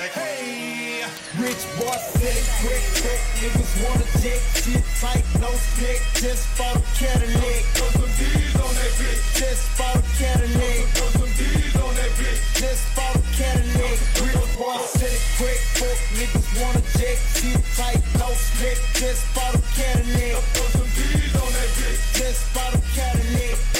Hey, rich boy sick, quick, quick, niggas wanna dick, shit tight, no stick, just for the Cadillac. Put some D's on that bitch, just for the Cadillac. Put some D's on that bitch, just for the Cadillac. Rich boy sick, quick, quick, niggas wanna dick, shit tight, no stick, just for the Cadillac. Put some D's on that bitch, just for the Cadillac.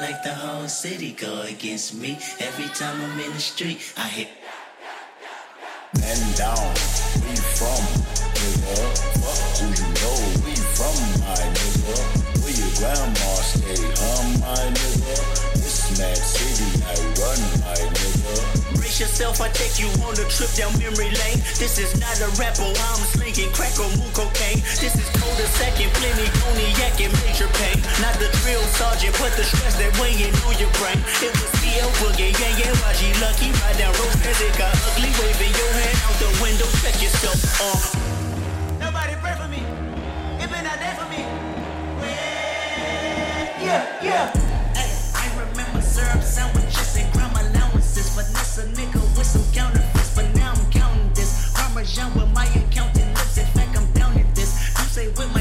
like the whole city go against me. Every time I'm in the street, I hit take you on a trip down memory lane. This is not a rapper, oh, I'm slinging crack or moon cocaine. This is cold a second, plenty cognac and major pain. Not the drill sergeant, but the stress that weighing on your brain. It was CL Boogie, yeah, yeah, Lucky. Ride down Rose cause it got ugly. Waving your hand out the window, check yourself. off. Nobody pray for me. It been out there for me. Yeah, yeah. Hey, I remember syrup sandwiches and crime allowances. Vanessa nigga some counterfeits, but now I'm counting this. Parmesan with my uncounted lips. In fact, I'm down in this. You say with my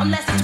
I'm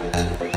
and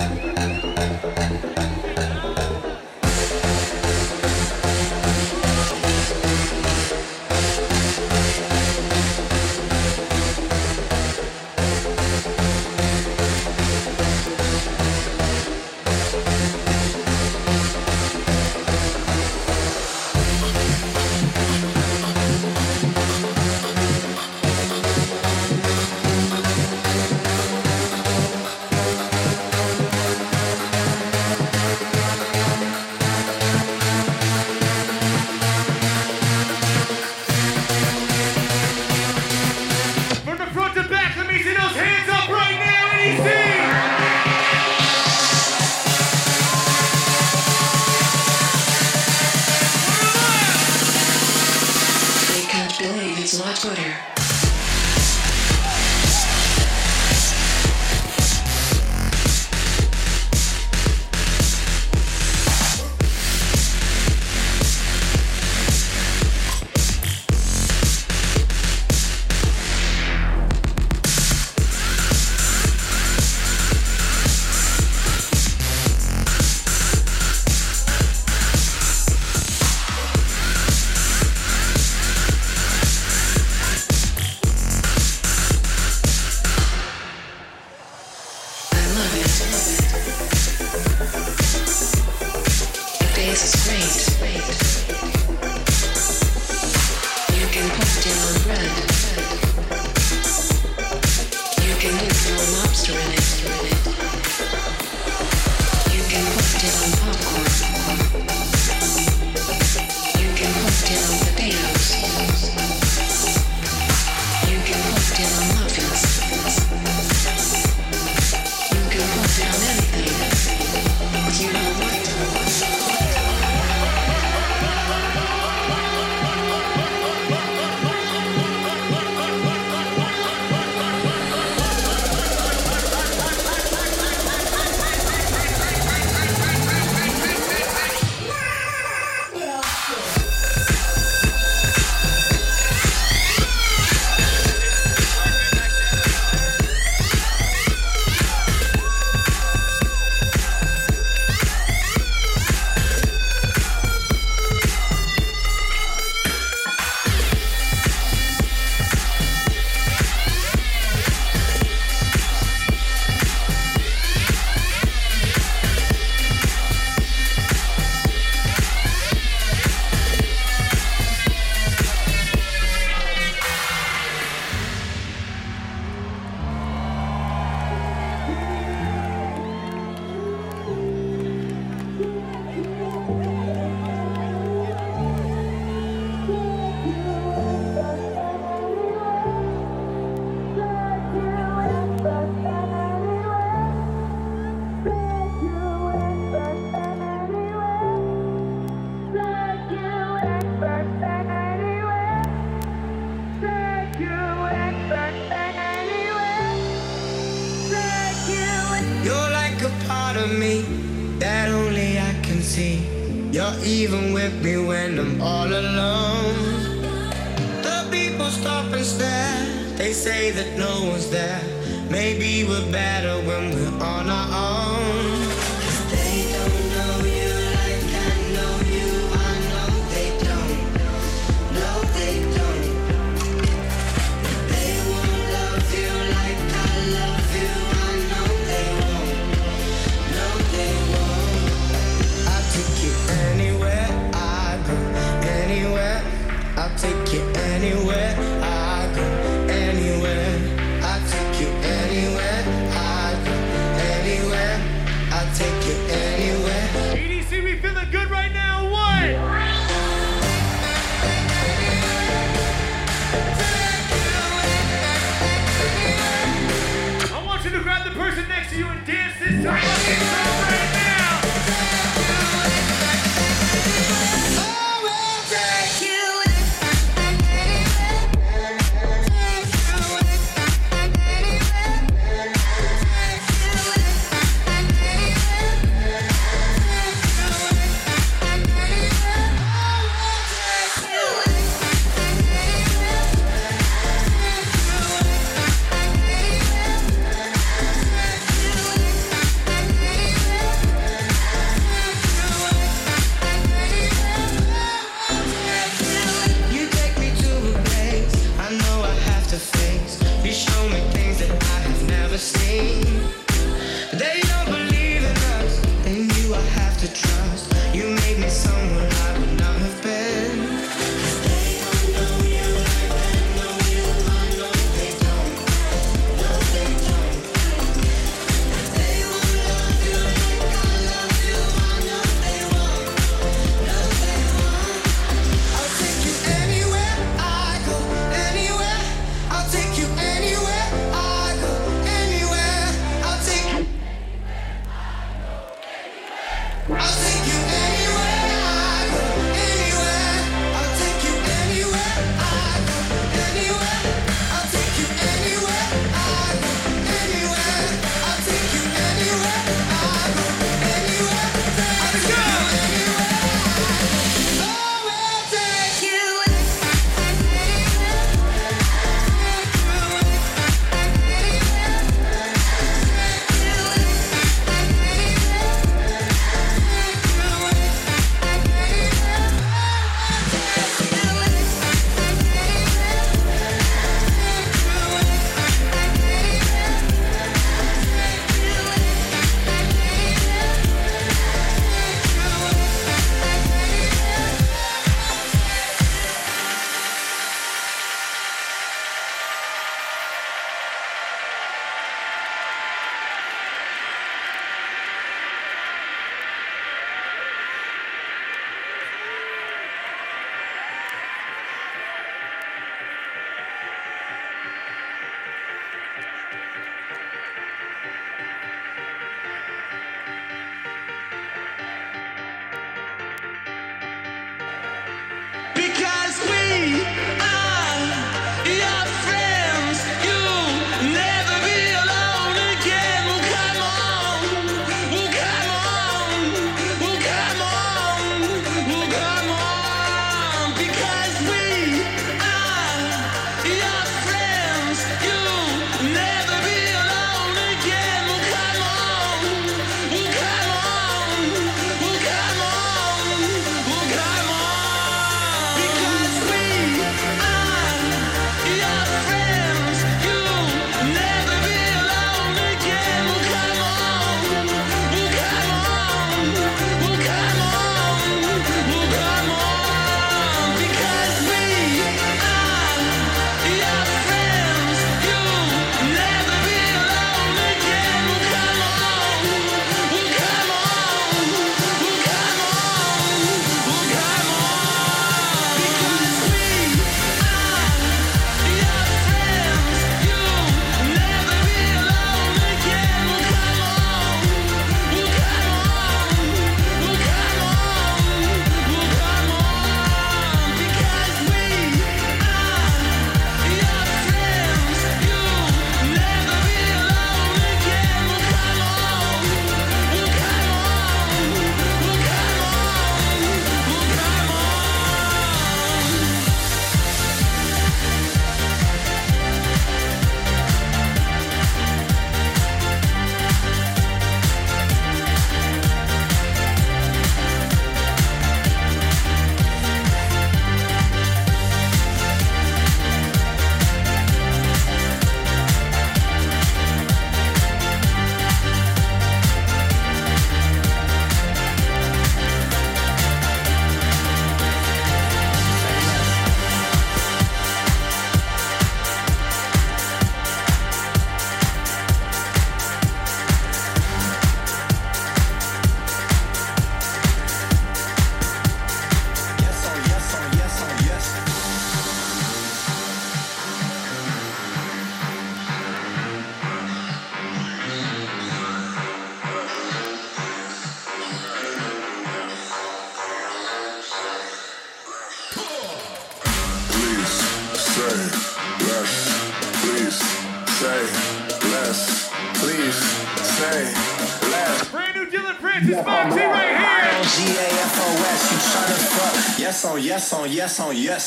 yes.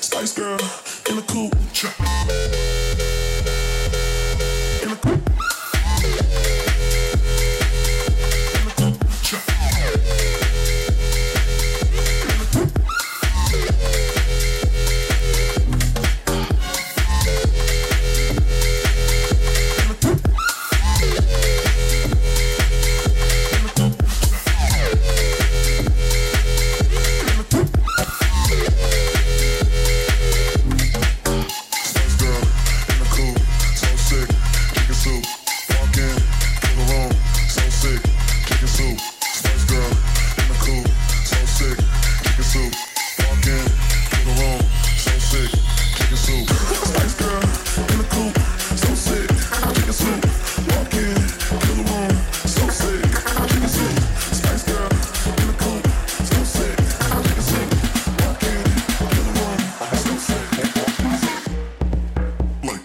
Spice Girl in the cool truck.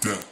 that.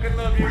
Fucking love you